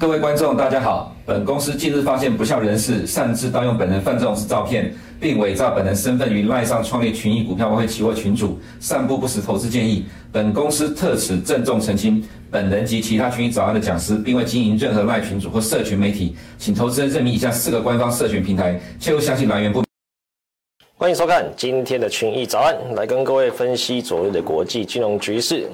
各位观众，大家好。本公司近日发现不肖人士擅自盗用本人范仲式照片，并伪造本人身份于赖上创立群益股票外汇期货群组，散布不实投资建议。本公司特此郑重澄清，本人及其他群益早安的讲师，并未经营任何赖群组或社群媒体，请投资人认明以下四个官方社群平台，切勿相信来源不明。欢迎收看今天的群益早安，来跟各位分析昨日的国际金融局势。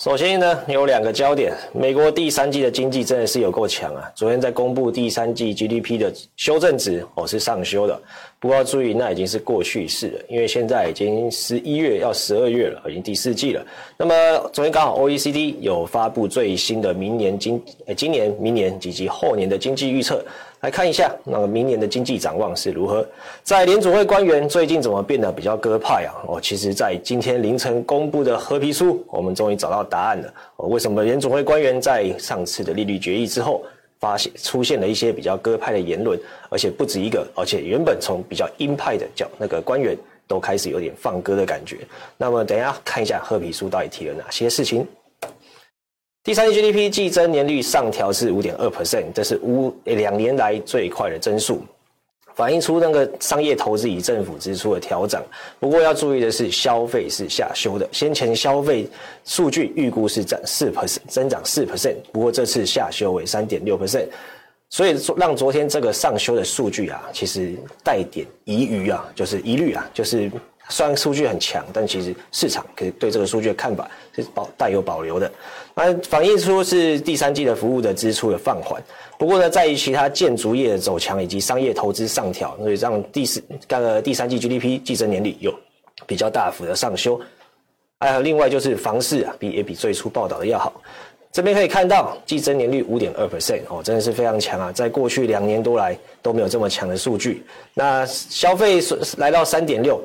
首先呢，有两个焦点，美国第三季的经济真的是有够强啊！昨天在公布第三季 GDP 的修正值，哦是上修的，不过要注意，那已经是过去式了，因为现在已经十一月要十二月了，已经第四季了。那么昨天刚好 OECD 有发布最新的明年经，今年、明年以及后年的经济预测。来看一下，那个明年的经济展望是如何？在联储会官员最近怎么变得比较鸽派啊？哦，其实，在今天凌晨公布的褐皮书，我们终于找到答案了。哦，为什么联储会官员在上次的利率决议之后，发现出现了一些比较鸽派的言论，而且不止一个，而且原本从比较鹰派的叫那个官员都开始有点放鸽的感觉。那么，等一下看一下褐皮书到底提了哪些事情。第三季 GDP 季增年率上调至五点二 percent，这是五两年来最快的增速，反映出那个商业投资与政府支出的调整。不过要注意的是，消费是下修的。先前消费数据预估是涨四 percent，增长四 percent，不过这次下修为三点六 percent，所以让昨天这个上修的数据啊，其实带点疑虑啊，就是疑虑啊，就是。虽然数据很强，但其实市场可以对这个数据的看法是保带有保留的。那反映出是第三季的服务的支出的放缓。不过呢，在于其他建筑业的走强以及商业投资上调，所以让第四个第三季 GDP 季增年率有比较大幅的上修。还有另外就是房市啊，比也比最初报道的要好。这边可以看到季增年率五点二 percent 哦，真的是非常强啊！在过去两年多来都没有这么强的数据。那消费来到三点六。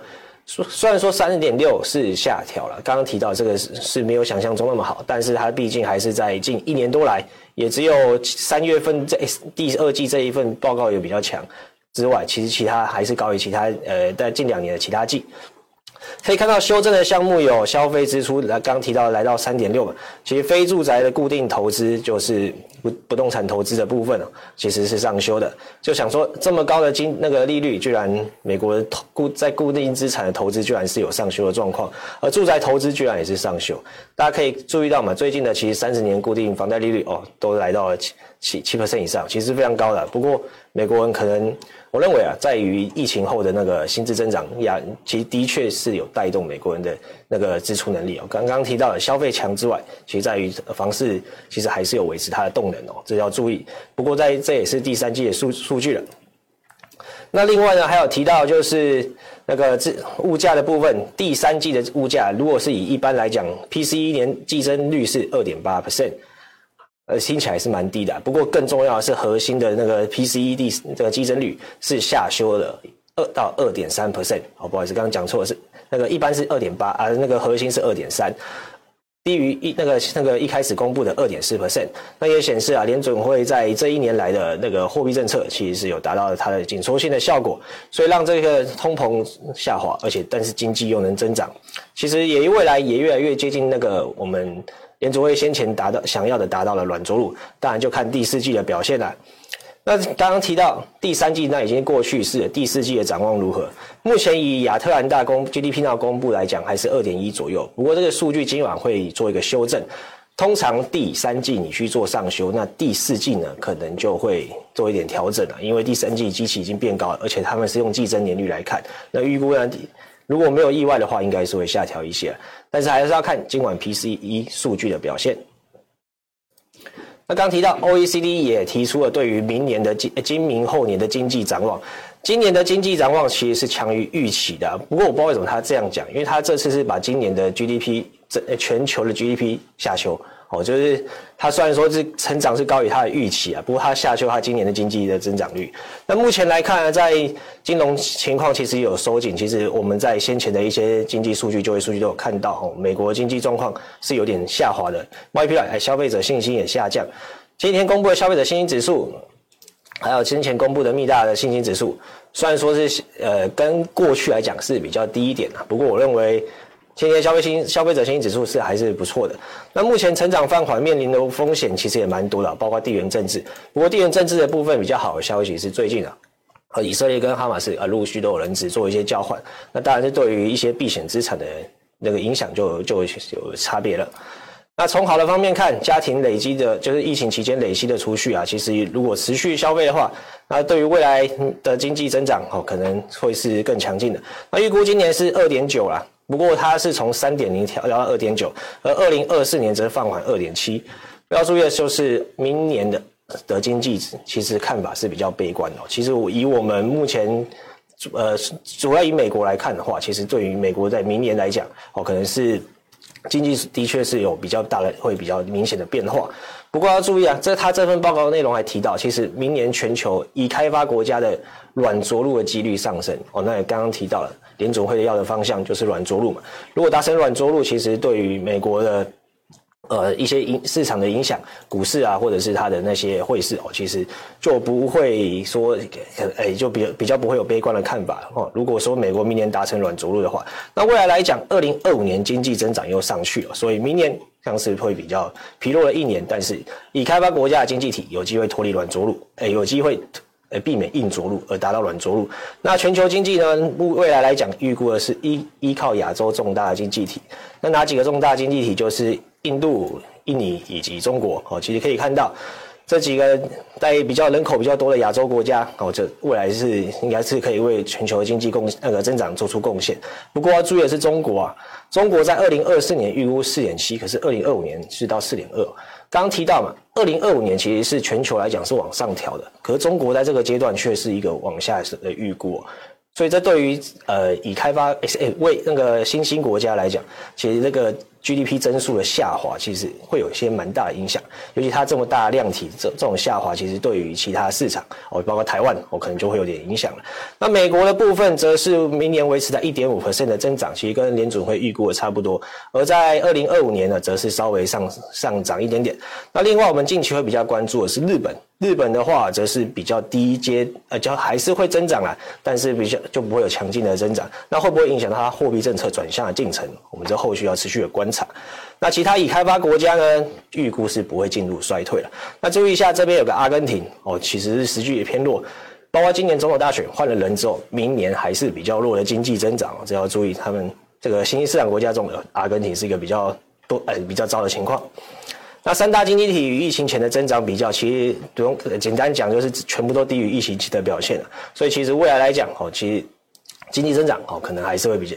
虽然说三十点六是下调了，刚刚提到这个是是没有想象中那么好，但是它毕竟还是在近一年多来，也只有三月份这第二季这一份报告有比较强之外，其实其他还是高于其他呃在近两年的其他季。可以看到修正的项目有消费支出，来刚提到来到三点六嘛，其实非住宅的固定投资就是不不动产投资的部分哦其实是上修的。就想说这么高的金那个利率，居然美国的固在固定资产的投资居然是有上修的状况，而住宅投资居然也是上修。大家可以注意到嘛，最近的其实三十年固定房贷利率哦，都来到了七七 percent 以上，其实非常高的。不过美国人可能。我认为啊，在于疫情后的那个薪资增长压，其实的确是有带动美国人的那个支出能力哦。刚刚提到的消费强之外，其实在于房市其实还是有维持它的动能哦，这要注意。不过在这也是第三季的数数据了。那另外呢，还有提到就是那个这物价的部分，第三季的物价如果是以一般来讲，PCE 年计增率是二点八 percent。呃，听起来是蛮低的，不过更重要的是核心的那个 PCE 这个基增率是下修了二到二点三 percent。哦，不好意思，刚刚讲错，是那个一般是二点八啊，那个核心是二点三，低于一那个那个一开始公布的二点四 percent。那也显示啊，联准会在这一年来的那个货币政策其实是有达到了它的紧缩性的效果，所以让这个通膨下滑，而且但是经济又能增长，其实也未来也越来越接近那个我们。联储会先前达到想要的达到了软着陆，当然就看第四季的表现了。那刚刚提到第三季，那已经过去式了，第四季的展望如何？目前以亚特兰大公 GDP 那公布来讲，还是二点一左右。不过这个数据今晚会做一个修正。通常第三季你去做上修，那第四季呢可能就会做一点调整了，因为第三季机器已经变高了，而且他们是用季增年率来看，那预估呢？如果没有意外的话，应该是会下调一些，但是还是要看今晚 PCE 数据的表现。那刚提到 OECD 也提出了对于明年的今今明后年的经济展望，今年的经济展望其实是强于预期的。不过我不知道为什么他这样讲，因为他这次是把今年的 GDP 这全球的 GDP 下修。哦，就是它虽然说是成长是高于它的预期啊，不过它下修它今年的经济的增长率。那目前来看呢，在金融情况其实有收紧。其实我们在先前的一些经济数据、就业数据都有看到，哦，美国经济状况是有点下滑的。YPI 消费者信心也下降。今天公布的消费者信心指数，还有先前公布的密大的信心指数，虽然说是呃跟过去来讲是比较低一点啊，不过我认为。今年消费新消费者信心指数是还是不错的。那目前成长放缓，面临的风险其实也蛮多的，包括地缘政治。不过地缘政治的部分比较好的消息是最近啊，呃，以色列跟哈马斯啊陆续都有人质做一些交换。那当然是对于一些避险资产的那个影响就就有差别了。那从好的方面看，家庭累积的，就是疫情期间累积的储蓄啊，其实如果持续消费的话，那对于未来的经济增长哦，可能会是更强劲的。那预估今年是二点九啦，不过它是从三点零调到二点九，而二零二四年则放缓二点七。要注意的就是明年的的经济，其实看法是比较悲观的。其实我以我们目前，呃，主要以美国来看的话，其实对于美国在明年来讲，哦，可能是。经济的确是有比较大的、会比较明显的变化。不过要注意啊，这他这份报告内容还提到，其实明年全球已开发国家的软着陆的几率上升。哦，那也刚刚提到了联总会要的方向就是软着陆嘛。如果达成软着陆，其实对于美国的。呃，一些影市场的影响，股市啊，或者是它的那些汇市哦，其实就不会说，哎、就比比较不会有悲观的看法哦。如果说美国明年达成软着陆的话，那未来来讲，二零二五年经济增长又上去了，所以明年像是会比较疲弱了一年。但是，已开发国家的经济体有机会脱离软着陆，哎、欸，有机会呃避免硬着陆而达到软着陆。那全球经济呢，未来来讲，预估的是依依靠亚洲重大的经济体。那哪几个重大经济体就是？印度、印尼以及中国哦，其实可以看到这几个在比较人口比较多的亚洲国家哦，这未来是应该是可以为全球经济贡那个增长做出贡献。不过要注意的是，中国啊，中国在二零二四年预估四点七，可是二零二五年是到四点二。刚刚提到嘛，二零二五年其实是全球来讲是往上调的，可是中国在这个阶段却是一个往下的预估。所以这对于呃已开发诶为那个新兴国家来讲，其实这个。GDP 增速的下滑，其实会有一些蛮大的影响，尤其它这么大的量体，这这种下滑，其实对于其他市场哦，包括台湾哦，可能就会有点影响了。那美国的部分，则是明年维持在一点五 percent 的增长，其实跟联准会预估的差不多。而在二零二五年呢，则是稍微上上涨一点点。那另外，我们近期会比较关注的是日本。日本的话，则是比较低阶，呃，就还是会增长啦，但是比较就不会有强劲的增长。那会不会影响到它货币政策转向的进程？我们这后续要持续的观。那其他已开发国家呢，预估是不会进入衰退了。那注意一下，这边有个阿根廷哦，其实是时局也偏弱，包括今年总统大选换了人之后，明年还是比较弱的经济增长哦，这要注意。他们这个新兴市场国家中，阿根廷是一个比较多，呃，比较糟的情况。那三大经济体与疫情前的增长比较，其实不用简单讲，就是全部都低于疫情期的表现了。所以其实未来来讲，哦，其实经济增长哦，可能还是会比较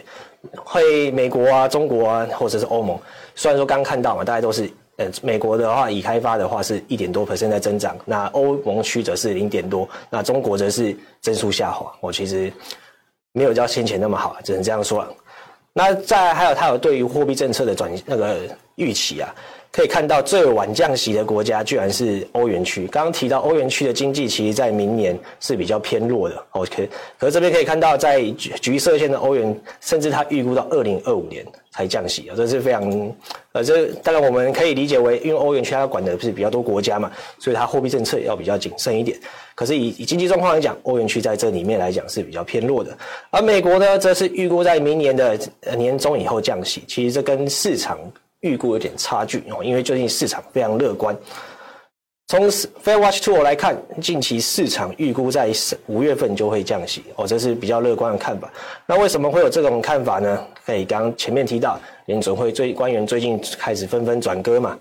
会美国啊、中国啊，或者是欧盟。虽然说刚看到嘛，大概都是呃，美国的话已开发的话是一点多 percent 在增长，那欧盟区则是零点多，那中国则是增速下滑。我其实没有叫先前那么好，只能这样说。那再还有它有对于货币政策的转那个预期啊。可以看到最晚降息的国家居然是欧元区。刚刚提到欧元区的经济，其实在明年是比较偏弱的。OK，可是这边可以看到，在橘色线的欧元，甚至它预估到二零二五年才降息啊，这是非常呃，这当然我们可以理解为，因为欧元区它管的是比较多国家嘛，所以它货币政策要比较谨慎一点。可是以以经济状况来讲，欧元区在这里面来讲是比较偏弱的。而美国呢，则是预估在明年的年中以后降息。其实这跟市场。预估有点差距哦，因为最近市场非常乐观。从 Fair Watch Tool 来看，近期市场预估在五月份就会降息哦，这是比较乐观的看法。那为什么会有这种看法呢？可以刚前面提到，联准会最官员最近开始纷纷转鸽嘛。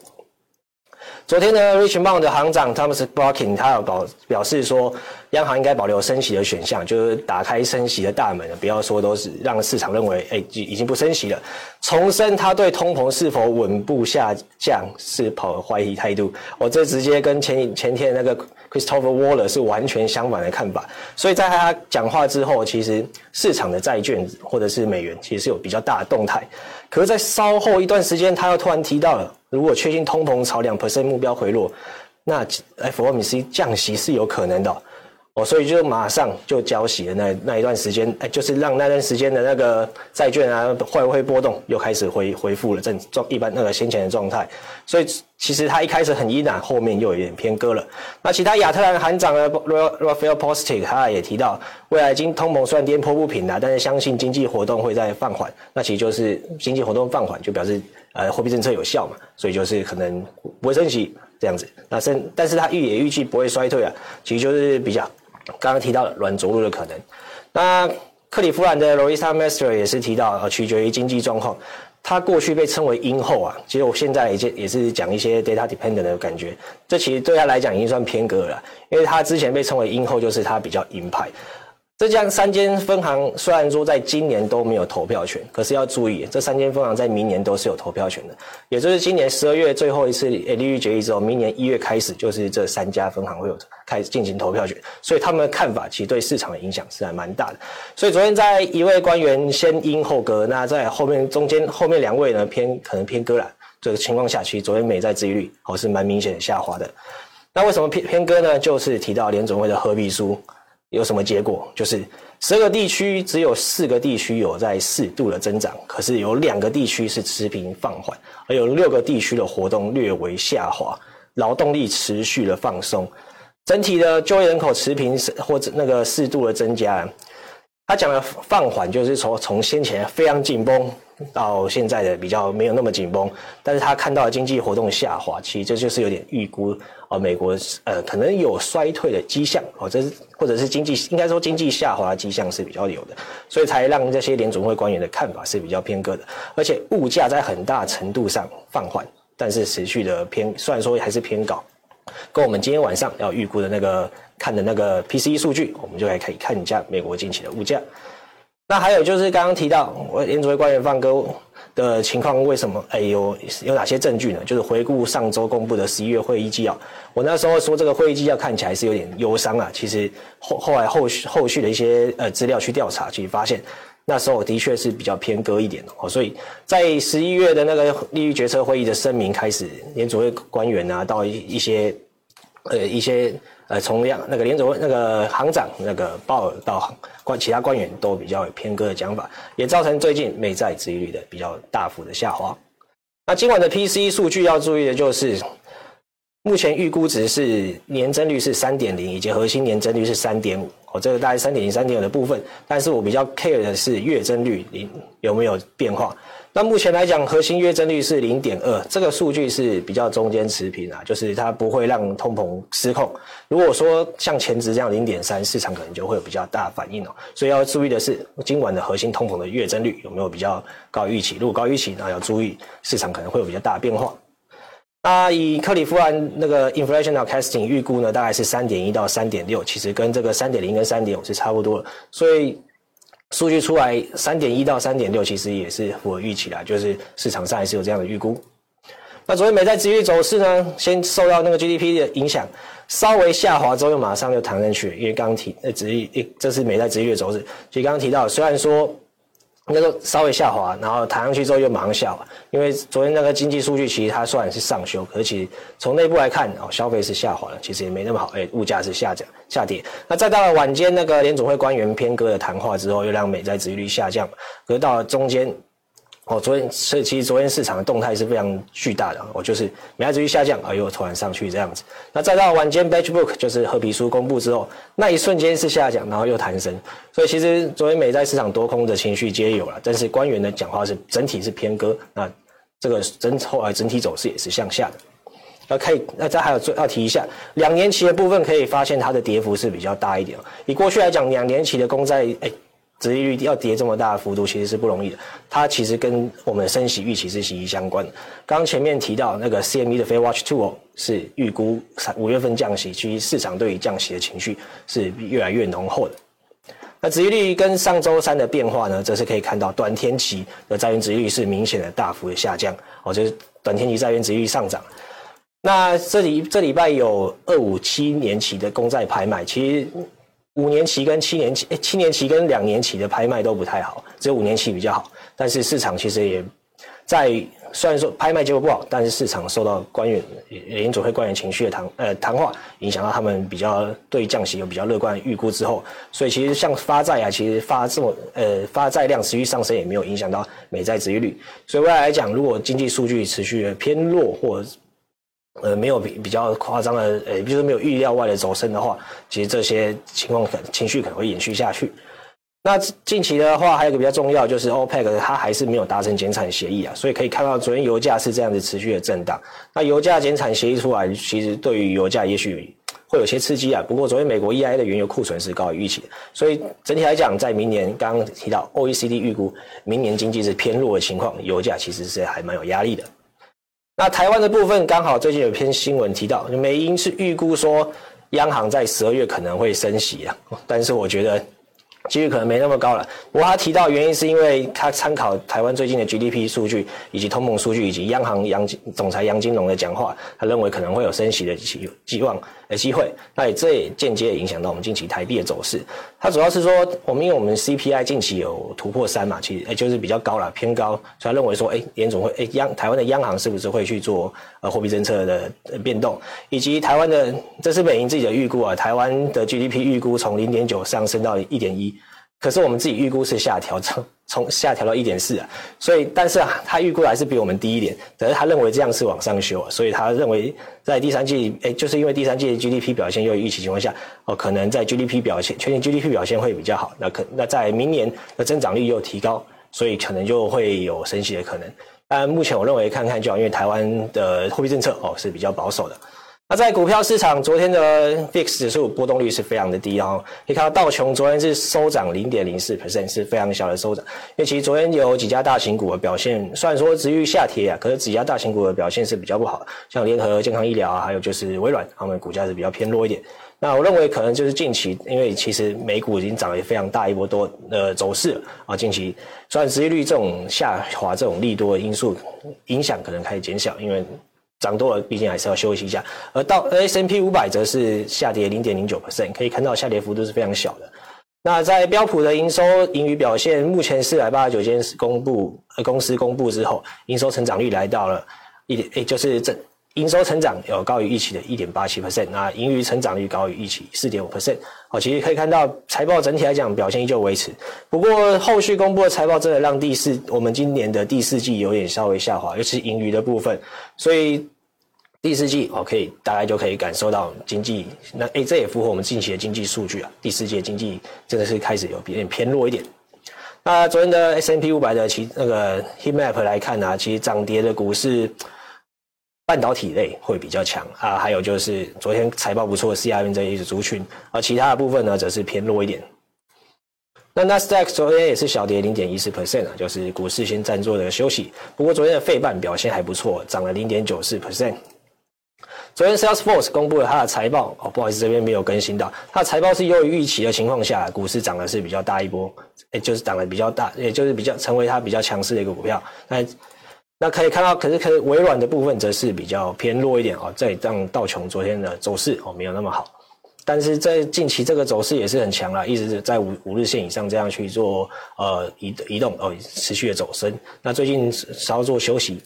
昨天呢，Richmond 的行长 Thomas Barkin 他有表表示说，央行应该保留升息的选项，就是打开升息的大门，不要说都是让市场认为，哎、已经不升息了。重申他对通膨是否稳步下降是抱怀疑态度。我、这直接跟前前天那个 Christopher Waller 是完全相反的看法。所以在他讲话之后，其实市场的债券或者是美元其实是有比较大的动态。可是，在稍后一段时间，他又突然提到了。如果确信通膨朝两 percent 目标回落，那 FOMC 降息是有可能的。哦，所以就马上就交息了那那一段时间，哎，就是让那段时间的那个债券啊，会不会波动又开始恢恢复了正状一般那个先前的状态。所以其实它一开始很依然，后面又有点偏鸽了。那其他亚特兰行长的，Raphael Postic 他也提到，未来经通膨虽然颠扑不平啊，但是相信经济活动会在放缓。那其实就是经济活动放缓，就表示呃货币政策有效嘛，所以就是可能不会升息这样子。那升，但是它预也预计不会衰退啊，其实就是比较。刚刚提到的软着陆的可能，那克利夫兰的 Loretta Mester 也是提到，呃，取决于经济状况。他过去被称为鹰后啊，其实我现在也也是讲一些 data dependent 的感觉，这其实对他来讲已经算偏格了，因为他之前被称为鹰后，就是他比较鹰派。这家三间分行虽然说在今年都没有投票权，可是要注意，这三间分行在明年都是有投票权的。也就是今年十二月最后一次利率决议之后，明年一月开始就是这三家分行会有开始进行投票权。所以他们的看法其实对市场的影响是还蛮大的。所以昨天在一位官员先鹰后鸽，那在后面中间后面两位呢偏可能偏鸽了。这个情况下，其实昨天美债殖利率好是蛮明显下滑的。那为什么偏偏鸽呢？就是提到联准会的褐皮书。有什么结果？就是十个地区只有四个地区有在适度的增长，可是有两个地区是持平放缓，而有六个地区的活动略微下滑，劳动力持续的放松，整体的就业人口持平或者那个适度的增加。他讲的放缓就是从从先前非常紧绷到现在的比较没有那么紧绷，但是他看到经济活动下滑，其实这就是有点预估。哦，美国呃可能有衰退的迹象哦，这是或者是经济应该说经济下滑的迹象是比较有的，所以才让这些联准会官员的看法是比较偏鸽的，而且物价在很大程度上放缓，但是持续的偏虽然说还是偏高，跟我们今天晚上要预估的那个看的那个 PCE 数据，我们就来可以看一下美国近期的物价。那还有就是刚刚提到我联准会官员放鸽。的情况为什么？哎，有有哪些证据呢？就是回顾上周公布的十一月会议纪要，我那时候说这个会议纪要看起来是有点忧伤啊。其实后后来后续后续的一些呃资料去调查，其实发现那时候的确是比较偏鸽一点哦。所以在十一月的那个利率决策会议的声明开始，联准会官员啊到一一些呃一些。呃，从样那个联准会那个行长那个鲍尔到官其他官员都比较有偏鸽的讲法，也造成最近美债殖利率的比较大幅的下滑。那今晚的 PCE 数据要注意的就是，目前预估值是年增率是三点零，以及核心年增率是三点五。哦，这个大概三点零、三点五的部分，但是我比较 care 的是月增率零有没有变化。那目前来讲，核心月增率是零点二，这个数据是比较中间持平啊，就是它不会让通膨失控。如果说像前值这样零点三，市场可能就会有比较大反应哦。所以要注意的是，今晚的核心通膨的月增率有没有比较高预期？如果高预期，那要注意市场可能会有比较大的变化。那以克里夫兰那个 inflation forecasting 预估呢，大概是三点一到三点六，其实跟这个三点零跟三点五是差不多的，所以。数据出来三点一到三点六，其实也是符合预期的，就是市场上还是有这样的预估。那昨天美债殖利率走势呢，先受到那个 GDP 的影响，稍微下滑之后又马上又弹上去，因为刚刚提呃殖利率，这是美债殖利率的走势。所以刚刚提到，虽然说。那个稍微下滑，然后弹上去之后又马上下滑，因为昨天那个经济数据其实它虽然是上修，可是其实从内部来看哦，消费是下滑了，其实也没那么好，哎，物价是下降下跌。那再到了晚间那个联总会官员偏鸽的谈话之后，又让美债殖利率下降，可是到了中间。哦，昨天所以其实昨天市场的动态是非常巨大的，哦，就是美债殖利率下降，而又突然上去这样子。那再到晚间，batch Book 就是褐皮书公布之后，那一瞬间是下降，然后又弹升。所以其实昨天美债市场多空的情绪皆有了，但是官员的讲话是整体是偏鸽，那这个整后来整体走势也是向下的。那可以，那再还有最要提一下，两年期的部分可以发现它的跌幅是比较大一点。以过去来讲，两年期的公债，哎。殖利率要跌这么大的幅度，其实是不容易的。它其实跟我们的升息预期是息息相关的。刚前面提到那个 CME 的 Fed Watch Two 是预估五月份降息，其实市场对于降息的情绪是越来越浓厚的。那殖利率跟上周三的变化呢，则是可以看到短天期的债券殖利率是明显的大幅的下降，哦，就是短天期债券殖利率上涨。那这里这礼拜有二五七年期的公债拍卖，其实。五年期跟七年期，诶，七年期跟两年期的拍卖都不太好，只有五年期比较好。但是市场其实也在虽然说拍卖结果不好，但是市场受到官员联总会官员情绪的谈呃谈话影响到他们比较对降息有比较乐观预估之后，所以其实像发债啊，其实发这么呃发债量持续上升也没有影响到美债殖利率。所以未来来讲，如果经济数据持续偏弱或呃没有比比较夸张的呃，比如说没有预料外的走升的话，其实这些情况可情绪可能会延续下去。那近期的话，还有一个比较重要，就是 OPEC 它还是没有达成减产协议啊，所以可以看到昨天油价是这样子持续的震荡。那油价减产协议出来，其实对于油价也许会有些刺激啊。不过昨天美国 EIA 的原油库存是高于预期的，所以整体来讲，在明年刚刚提到 OECD 预估明年经济是偏弱的情况，油价其实是还蛮有压力的。那台湾的部分刚好最近有篇新闻提到，美英是预估说央行在十二月可能会升息啊，但是我觉得。几率可能没那么高了。不过他提到原因是因为他参考台湾最近的 GDP 数据，以及通膨数据，以及央行杨总裁杨金龙的讲话，他认为可能会有升息的期希望的机会。那也这也间接影响到我们近期台币的走势。它主要是说，我们因为我们 CPI 近期有突破三嘛，其实诶就是比较高了，偏高，所以他认为说，诶联总会诶央台湾的央行是不是会去做呃货币政策的变动，以及台湾的这是美银自己的预估啊，台湾的 GDP 预估从零点九上升到一点一。可是我们自己预估是下调，从从下调到一点四啊，所以但是啊，他预估还是比我们低一点，可是他认为这样是往上修，所以他认为在第三季，诶，就是因为第三季的 GDP 表现又预期情况下，哦，可能在 GDP 表现，全年 GDP 表现会比较好，那可那在明年的增长率又提高，所以可能就会有升息的可能。但目前我认为看看就好，因为台湾的货币政策哦是比较保守的。那在股票市场，昨天的 VIX 指数波动率是非常的低哦。可以看到道琼昨天是收涨零点零四 percent，是非常小的收涨。因为其实昨天有几家大型股的表现，虽然说值域下跌啊，可是几家大型股的表现是比较不好，像联合健康医疗啊，还有就是微软，他们股价是比较偏弱一点。那我认为可能就是近期，因为其实美股已经涨了非常大一波多的走势啊，近期虽然殖利率这种下滑这种利多的因素影响可能开始减小，因为。涨多了，毕竟还是要休息一下。而到 S M P 五百则是下跌零点零九 percent，可以看到下跌幅度是非常小的。那在标普的营收盈余表现，目前四百八十九间公布呃公司公布之后，营收成长率来到了一点，诶，就是正营收成长有高于预期的一点八七 percent，那盈余成长率高于预期四点五 percent。好，其实可以看到财报整体来讲表现依旧维持，不过后续公布的财报真的让第四我们今年的第四季有点稍微下滑，尤其是盈余的部分，所以。第四季哦，可以大概就可以感受到经济，那诶，这也符合我们近期的经济数据啊。第四季的经济真的是开始有比点偏弱一点。那昨天的 S&P 五百的其那个 heat map 来看呢、啊，其实涨跌的股市，半导体类会比较强啊，还有就是昨天财报不错 CRM 这一支族群，而其他的部分呢，则是偏弱一点。那 Nasdaq 昨天也是小跌零点一四 percent 啊，就是股市先暂作的休息。不过昨天的费半表现还不错，涨了零点九四 percent。昨天 Salesforce 公布了它的财报哦，不好意思，这边没有更新到。它的财报是优于预期的情况下，股市涨的是比较大一波，诶，就是涨得比较大，也就是比较成为它比较强势的一个股票。那那可以看到，可是可是微软的部分则是比较偏弱一点哦，再让道琼昨天的走势哦没有那么好。但是在近期这个走势也是很强啦，一直在五五日线以上这样去做呃移移动哦，持续的走升。那最近稍作休息。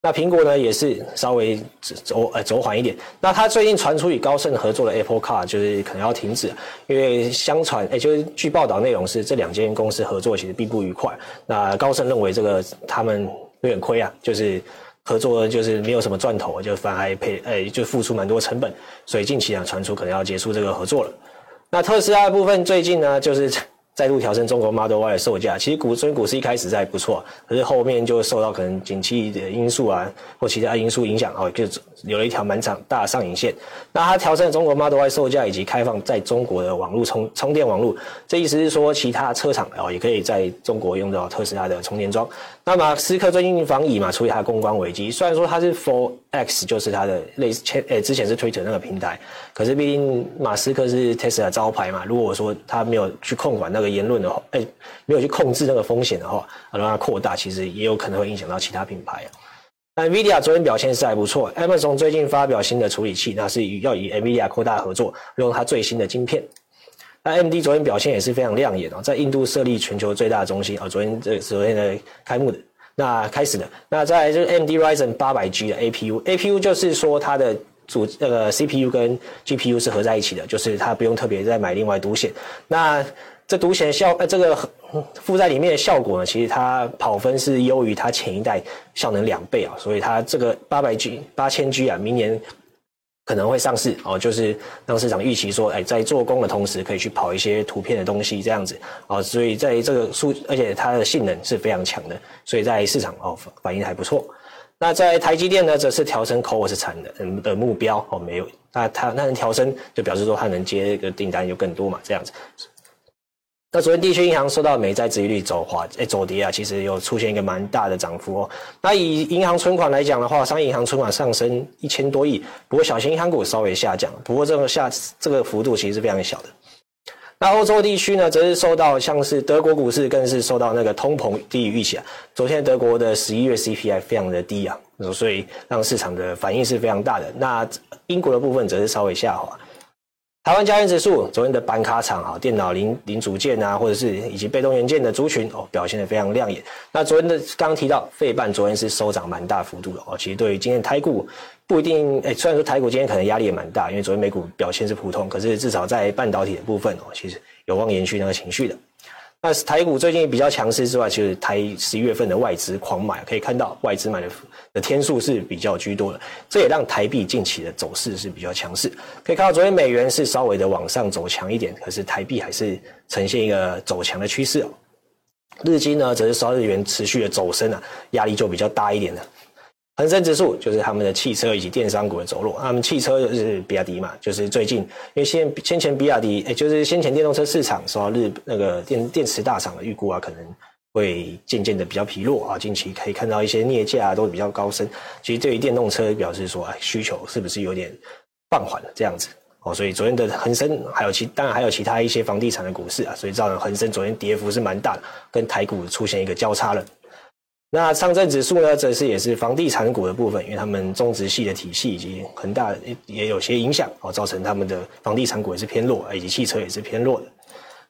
那苹果呢也是稍微走呃走缓一点。那它最近传出与高盛合作的 Apple Car 就是可能要停止，因为相传哎、就是据报道内容是这两间公司合作其实并不愉快。那高盛认为这个他们有点亏啊，就是合作就是没有什么赚头，就反而赔哎就付出蛮多成本，所以近期啊传出可能要结束这个合作了。那特斯拉的部分最近呢就是。再度调升中国 Model Y 的售价，其实股尊股市一开始在不错，可是后面就受到可能景气的因素啊或其他因素影响哦，就有了一条蛮长大上影线。那它调升中国 Model Y 售价以及开放在中国的网络充充电网络，这意思是说其他车厂哦也可以在中国用到特斯拉的充电桩。那马斯克最近防疫嘛，处理他的公关危机，虽然说他是 For X 就是他的类似前诶之前是 Twitter 那个平台，可是毕竟马斯克是 Tesla 招牌嘛，如果说他没有去控管那个。言论的话，哎，没有去控制那个风险的话，让它扩大，其实也有可能会影响到其他品牌啊。NVIDIA 昨天表现是还不错，Amazon 最近发表新的处理器，那是要与 NVIDIA 扩大合作，用它最新的晶片。那 AMD 昨天表现也是非常亮眼哦，在印度设立全球最大的中心啊，昨天这昨天的开幕的。那开始的，那再来就是 AMD Ryzen 800G 的 APU，APU 就是说它的主那个 CPU 跟 GPU 是合在一起的，就是它不用特别再买另外独显。那这独显效呃这个附在里面的效果呢，其实它跑分是优于它前一代效能两倍啊，所以它这个 800G 8000G 啊，明年。可能会上市哦，就是让市场预期说，哎，在做工的同时可以去跑一些图片的东西这样子哦，所以在这个数，而且它的性能是非常强的，所以在市场哦反反应还不错。那在台积电呢，则是调升 CoWoS 产能的目标哦，没有，那它那能调升就表示说它能接个订单就更多嘛，这样子。那昨天地区银行受到美债殖利率走滑，诶、走跌啊，其实有出现一个蛮大的涨幅哦。那以银行存款来讲的话，商业银行存款上升一千多亿，不过小型银行股稍微下降，不过这个下这个幅度其实是非常小的。那欧洲地区呢，则是受到像是德国股市更是受到那个通膨低于预期啊。昨天德国的十一月 CPI 非常的低啊，所以让市场的反应是非常大的。那英国的部分则是稍微下滑。台湾加权指数昨天的板卡厂啊，电脑零零组件啊，或者是以及被动元件的族群哦，表现的非常亮眼。那昨天的刚刚提到费半昨天是收涨蛮大幅度的哦。其实对于今天台股不一定诶，虽然说台股今天可能压力也蛮大，因为昨天美股表现是普通，可是至少在半导体的部分哦，其实有望延续那个情绪的。那台股最近比较强势之外，其实台十一月份的外资狂买，可以看到外资买的的天数是比较居多的，这也让台币近期的走势是比较强势。可以看到昨天美元是稍微的往上走强一点，可是台币还是呈现一个走强的趋势哦。日经呢，则是稍日元持续的走升啊，压力就比较大一点了。恒生指数就是他们的汽车以及电商股的走弱，他们汽车就是比亚迪嘛，就是最近因为先先前比亚迪，诶就是先前电动车市场受到日那个电电池大厂的预估啊，可能会渐渐的比较疲弱啊，近期可以看到一些镍价啊都比较高升，其实对于电动车表示说，哎，需求是不是有点放缓了这样子？哦，所以昨天的恒生还有其当然还有其他一些房地产的股市啊，所以造成恒生昨天跌幅是蛮大的，跟台股出现一个交叉了。那上证指数呢，则是也是房地产股的部分，因为他们中植系的体系以及恒大也有些影响哦，造成他们的房地产股也是偏弱，以及汽车也是偏弱的。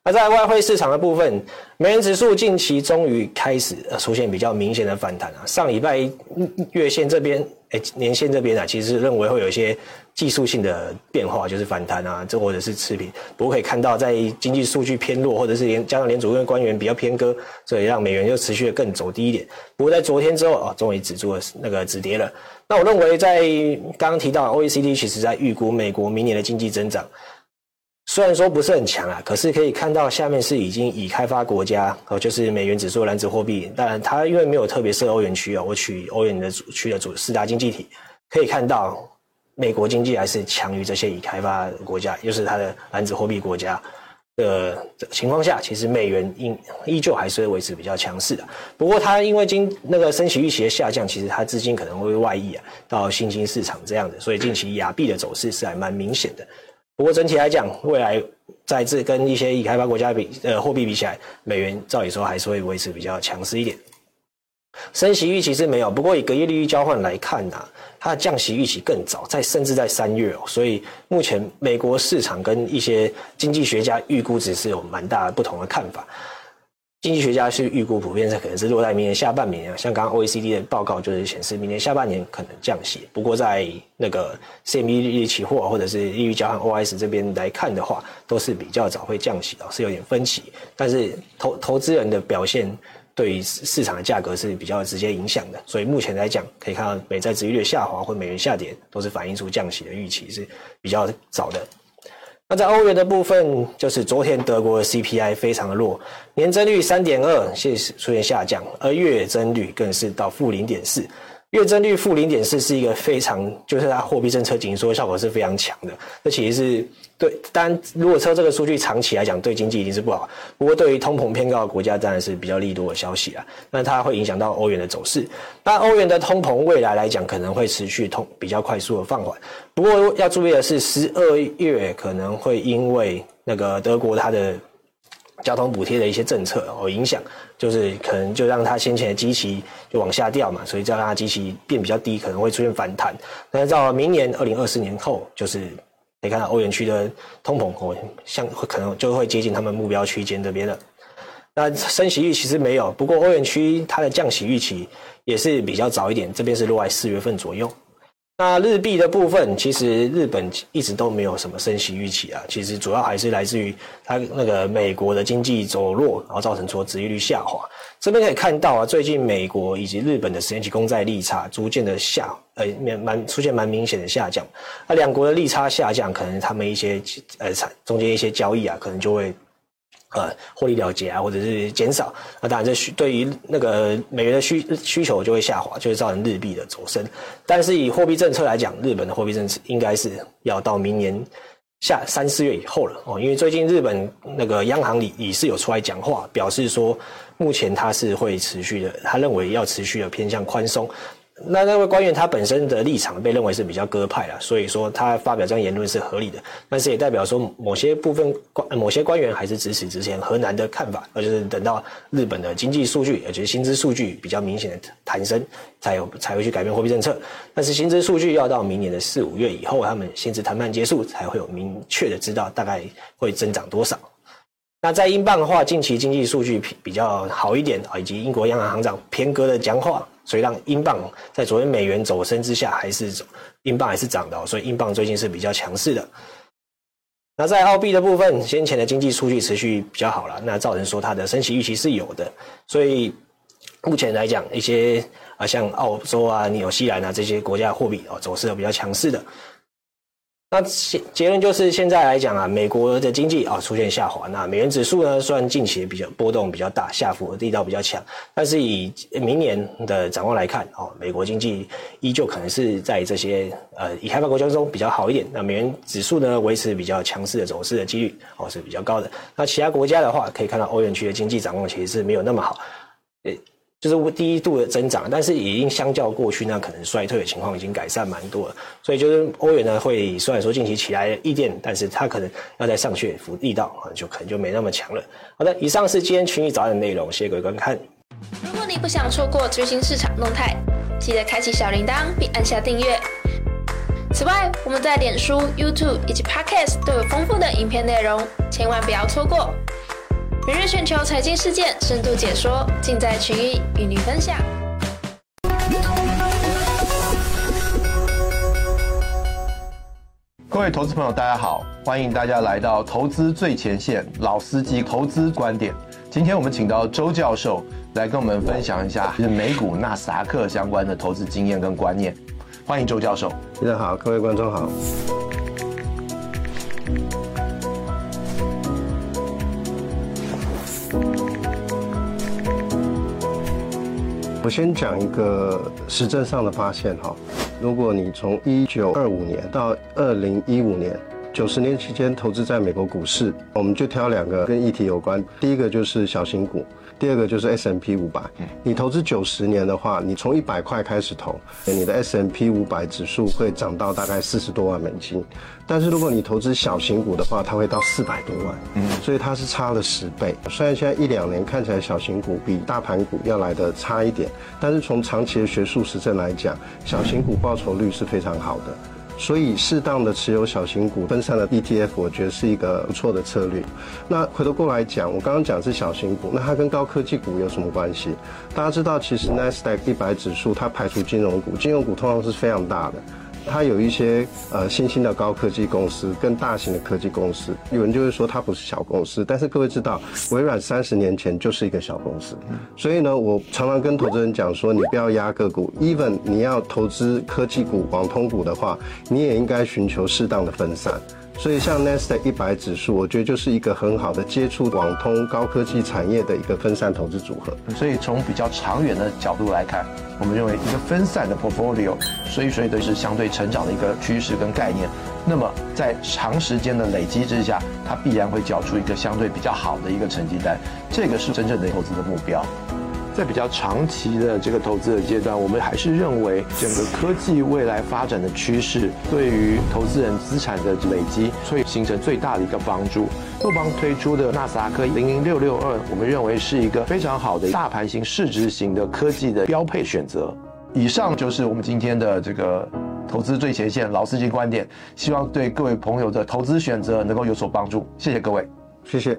那在外汇市场的部分，美元指数近期终于开始出现比较明显的反弹啊，上礼拜月线这边。哎，年线这边啊，其实认为会有一些技术性的变化，就是反弹啊，这或者是持平。不过可以看到，在经济数据偏弱，或者是连加上联储会官员比较偏鸽，所以让美元就持续的更走低一点。不过在昨天之后啊，终于止住了那个止跌了。那我认为，在刚刚提到 OECD，其实在预估美国明年的经济增长。虽然说不是很强啊，可是可以看到下面是已经已开发国家哦，就是美元指数篮子货币。当然，它因为没有特别设欧元区啊，我取欧元的主区的主四大经济体，可以看到美国经济还是强于这些已开发国家，又、就是它的篮子货币国家的情况下，其实美元依依旧还是会维持比较强势的。不过，它因为经那个升息预期的下降，其实它资金可能会外溢啊到新兴市场这样的，所以近期亚币的走势是还蛮明显的。不过整体来讲，未来在这跟一些已开发国家比，呃，货币比起来，美元照理说还是会维持比较强势一点。升息预期是没有，不过以隔夜利率交换来看呢、啊，它的降息预期更早，在甚至在三月哦，所以目前美国市场跟一些经济学家预估值是有蛮大的不同的看法。经济学家是预估普遍是可能是落在明年下半年啊，像刚刚 OECD 的报告就是显示明年下半年可能降息。不过在那个 CME 利率期货或者是利率交换 OS 这边来看的话，都是比较早会降息的，是有点分歧。但是投投资人的表现对于市场的价格是比较直接影响的，所以目前来讲可以看到美债殖利率下滑或美元下跌，都是反映出降息的预期是比较早的。那在欧元的部分，就是昨天德国的 CPI 非常的弱，年增率三点二，现出现下降，而月增率更是到负零点四。月增率负零点四是一个非常，就是它货币政策紧缩效果是非常强的。这其实是对，当然如果说这个数据长期来讲对经济一定是不好。不过对于通膨偏高的国家当然是比较利多的消息啊。那它会影响到欧元的走势。那欧元的通膨未来来讲可能会持续通比较快速的放缓。不过要注意的是，十二月可能会因为那个德国它的。交通补贴的一些政策哦，影响就是可能就让它先前的基期就往下掉嘛，所以就让它基期变比较低，可能会出现反弹。但是到明年二零二四年后，就是可以看到欧元区的通膨哦，像可能就会接近他们目标区间这边的。那升息预期是没有，不过欧元区它的降息预期也是比较早一点，这边是落在四月份左右。那日币的部分，其实日本一直都没有什么升息预期啊，其实主要还是来自于它那个美国的经济走弱，然后造成说殖利率下滑。这边可以看到啊，最近美国以及日本的十年期公债利差逐渐的下，呃，蛮出现蛮明显的下降。那两国的利差下降，可能他们一些呃中间一些交易啊，可能就会。呃，获利了结啊，或者是减少，那当然这需对于那个美元的需需求就会下滑，就会造成日币的走升。但是以货币政策来讲，日本的货币政策应该是要到明年下三四月以后了哦，因为最近日本那个央行里理事有出来讲话，表示说目前它是会持续的，他认为要持续的偏向宽松。那那位官员他本身的立场被认为是比较鸽派啦，所以说他发表这样言论是合理的，但是也代表说某些部分官某些官员还是支持之前河南的看法，那就是等到日本的经济数据，也就是薪资数据比较明显的弹升，才有才会去改变货币政策。但是薪资数据要到明年的四五月以后，他们薪资谈判结束才会有明确的知道大概会增长多少。那在英镑的话，近期经济数据比比较好一点啊，以及英国央行行长偏鸽的讲话。所以让英镑在昨天美元走升之下，还是英镑还是涨的，所以英镑最近是比较强势的。那在澳币的部分，先前的经济数据持续比较好了，那造成说它的升息预期是有的，所以目前来讲，一些啊像澳洲啊、纽西兰啊这些国家货币哦走势都比较强势的。那结结论就是，现在来讲啊，美国的经济啊出现下滑。那美元指数呢，虽然近期比较波动比较大，下浮的力道比较强，但是以明年的展望来看，哦，美国经济依旧可能是在这些呃以开发国家中比较好一点。那美元指数呢，维持比较强势的走势的几率哦是比较高的。那其他国家的话，可以看到欧元区的经济展望其实是没有那么好。诶就是第一度的增长，但是已经相较过去那可能衰退的情况已经改善蛮多了，所以就是欧元呢会虽然说近期起来一点，但是它可能要再上去浮力道啊，就可能就没那么强了。好的，以上是今天群益早安的内容，谢谢各位观看。如果你不想错过最新市场动态，记得开启小铃铛并按下订阅。此外，我们在脸书、YouTube 以及 Podcast 都有丰富的影片内容，千万不要错过。每日全球财经事件深度解说，尽在群益与你分享。各位投资朋友，大家好，欢迎大家来到投资最前线，老司机投资观点。今天我们请到周教授来跟我们分享一下是美股纳斯达克相关的投资经验跟观念。欢迎周教授。大家好，各位观众好。我先讲一个实证上的发现哈，如果你从一九二五年到二零一五年九十年期间投资在美国股市，我们就挑两个跟议题有关，第一个就是小型股。第二个就是 S M P 五百，你投资九十年的话，你从一百块开始投，你的 S M P 五百指数会涨到大概四十多万美金。但是如果你投资小型股的话，它会到四百多万，嗯，所以它是差了十倍。虽然现在一两年看起来小型股比大盘股要来的差一点，但是从长期的学术实证来讲，小型股报酬率是非常好的。所以，适当的持有小型股分散的 ETF，我觉得是一个不错的策略。那回头过来讲，我刚刚讲是小型股，那它跟高科技股有什么关系？大家知道，其实纳斯达克一百指数它排除金融股，金融股通常是非常大的。它有一些呃新兴的高科技公司跟大型的科技公司，有人就会说它不是小公司，但是各位知道，微软三十年前就是一个小公司，所以呢，我常常跟投资人讲说，你不要压个股，even 你要投资科技股、网通股的话，你也应该寻求适当的分散。所以，像纳斯达克一百指数，我觉得就是一个很好的接触网通高科技产业的一个分散投资组合。所以，从比较长远的角度来看，我们认为一个分散的 portfolio，所以所以都是相对成长的一个趋势跟概念。那么，在长时间的累积之下，它必然会缴出一个相对比较好的一个成绩单。这个是真正的投资的目标。在比较长期的这个投资的阶段，我们还是认为整个科技未来发展的趋势对于投资人资产的累积会形成最大的一个帮助。诺邦推出的纳斯达克零零六六二，我们认为是一个非常好的大盘型、市值型的科技的标配选择。以上就是我们今天的这个投资最前线老司机观点，希望对各位朋友的投资选择能够有所帮助。谢谢各位，谢谢。